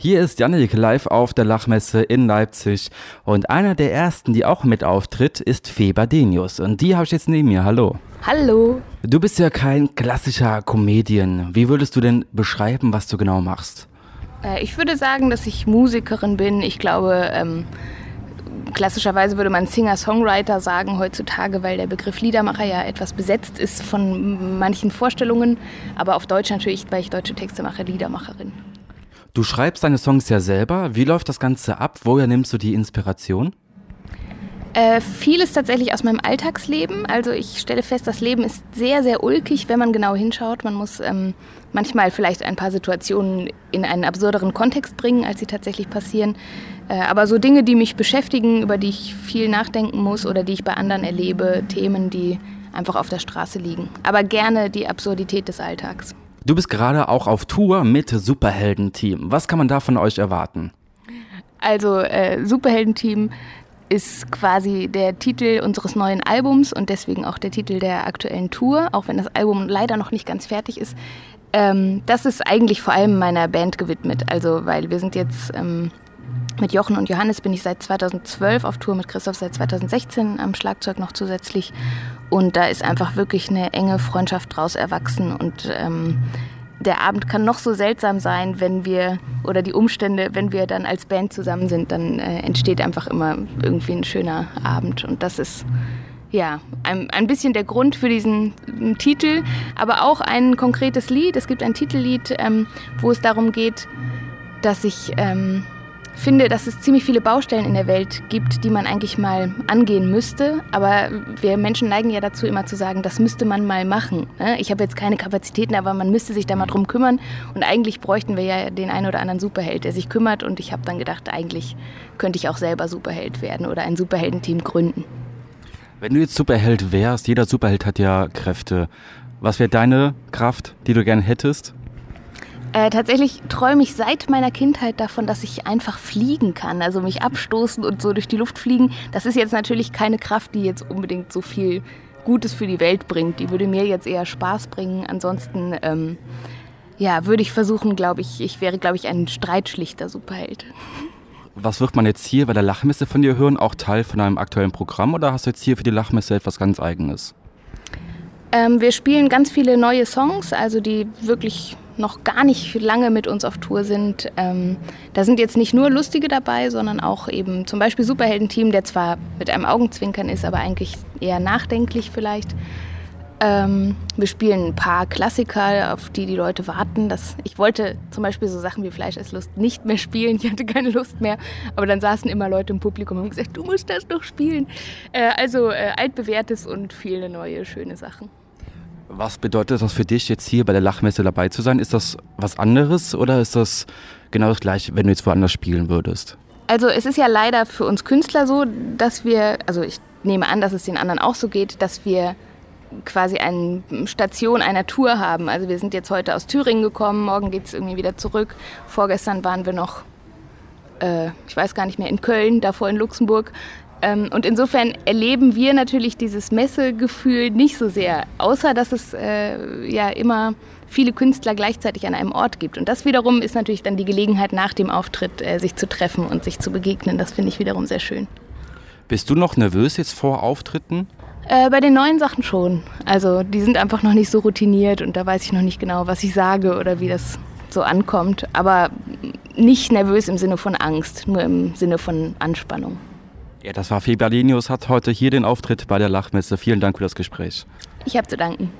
Hier ist Janik live auf der Lachmesse in Leipzig und einer der ersten, die auch mit auftritt, ist Feber Denius und die habe ich jetzt neben mir. Hallo. Hallo. Du bist ja kein klassischer Comedian. Wie würdest du denn beschreiben, was du genau machst? Äh, ich würde sagen, dass ich Musikerin bin. Ich glaube, ähm, klassischerweise würde man Singer-Songwriter sagen heutzutage, weil der Begriff Liedermacher ja etwas besetzt ist von manchen Vorstellungen. Aber auf Deutsch natürlich, weil ich deutsche Texte mache, Liedermacherin. Du schreibst deine Songs ja selber. Wie läuft das Ganze ab? Woher nimmst du die Inspiration? Äh, vieles tatsächlich aus meinem Alltagsleben. Also ich stelle fest, das Leben ist sehr, sehr ulkig, wenn man genau hinschaut. Man muss ähm, manchmal vielleicht ein paar Situationen in einen absurderen Kontext bringen, als sie tatsächlich passieren. Äh, aber so Dinge, die mich beschäftigen, über die ich viel nachdenken muss oder die ich bei anderen erlebe, Themen, die einfach auf der Straße liegen. Aber gerne die Absurdität des Alltags. Du bist gerade auch auf Tour mit Superheldenteam. Was kann man da von euch erwarten? Also äh, Superheldenteam ist quasi der Titel unseres neuen Albums und deswegen auch der Titel der aktuellen Tour, auch wenn das Album leider noch nicht ganz fertig ist. Ähm, das ist eigentlich vor allem meiner Band gewidmet. Also, weil wir sind jetzt ähm, mit Jochen und Johannes bin ich seit 2012 auf Tour, mit Christoph seit 2016 am Schlagzeug noch zusätzlich. Und da ist einfach wirklich eine enge Freundschaft draus erwachsen und ähm, der Abend kann noch so seltsam sein, wenn wir, oder die Umstände, wenn wir dann als Band zusammen sind, dann äh, entsteht einfach immer irgendwie ein schöner Abend. Und das ist ja ein, ein bisschen der Grund für diesen Titel, aber auch ein konkretes Lied. Es gibt ein Titellied, ähm, wo es darum geht, dass ich. Ähm, finde, dass es ziemlich viele Baustellen in der Welt gibt, die man eigentlich mal angehen müsste. Aber wir Menschen neigen ja dazu, immer zu sagen, das müsste man mal machen. Ne? Ich habe jetzt keine Kapazitäten, aber man müsste sich da mal drum kümmern. Und eigentlich bräuchten wir ja den einen oder anderen Superheld, der sich kümmert. Und ich habe dann gedacht, eigentlich könnte ich auch selber Superheld werden oder ein Superheldenteam gründen. Wenn du jetzt Superheld wärst, jeder Superheld hat ja Kräfte. Was wäre deine Kraft, die du gerne hättest? Äh, tatsächlich träume ich seit meiner Kindheit davon, dass ich einfach fliegen kann, also mich abstoßen und so durch die Luft fliegen. Das ist jetzt natürlich keine Kraft, die jetzt unbedingt so viel Gutes für die Welt bringt. Die würde mir jetzt eher Spaß bringen. Ansonsten, ähm, ja, würde ich versuchen, glaube ich, ich wäre, glaube ich, ein streitschlichter Superheld. Was wird man jetzt hier bei der Lachmesse von dir hören? Auch Teil von einem aktuellen Programm oder hast du jetzt hier für die Lachmesse etwas ganz Eigenes? Ähm, wir spielen ganz viele neue Songs, also die wirklich noch gar nicht lange mit uns auf Tour sind. Ähm, da sind jetzt nicht nur Lustige dabei, sondern auch eben zum Beispiel Superheldenteam, der zwar mit einem Augenzwinkern ist, aber eigentlich eher nachdenklich vielleicht. Ähm, wir spielen ein paar Klassiker, auf die die Leute warten. Das, ich wollte zum Beispiel so Sachen wie Fleisch ist Lust nicht mehr spielen. Ich hatte keine Lust mehr. Aber dann saßen immer Leute im Publikum und haben gesagt, du musst das doch spielen. Äh, also äh, altbewährtes und viele neue, schöne Sachen. Was bedeutet das für dich, jetzt hier bei der Lachmesse dabei zu sein? Ist das was anderes oder ist das genau das gleiche, wenn du jetzt woanders spielen würdest? Also es ist ja leider für uns Künstler so, dass wir, also ich nehme an, dass es den anderen auch so geht, dass wir quasi eine Station einer Tour haben. Also wir sind jetzt heute aus Thüringen gekommen, morgen geht es irgendwie wieder zurück. Vorgestern waren wir noch, äh, ich weiß gar nicht mehr, in Köln, davor in Luxemburg. Ähm, und insofern erleben wir natürlich dieses Messegefühl nicht so sehr, außer dass es äh, ja immer viele Künstler gleichzeitig an einem Ort gibt. Und das wiederum ist natürlich dann die Gelegenheit, nach dem Auftritt äh, sich zu treffen und sich zu begegnen. Das finde ich wiederum sehr schön. Bist du noch nervös jetzt vor Auftritten? Äh, bei den neuen Sachen schon. Also die sind einfach noch nicht so routiniert und da weiß ich noch nicht genau, was ich sage oder wie das so ankommt. Aber nicht nervös im Sinne von Angst, nur im Sinne von Anspannung. Ja, das war Feberdinius, hat heute hier den Auftritt bei der Lachmesse. Vielen Dank für das Gespräch. Ich habe zu danken.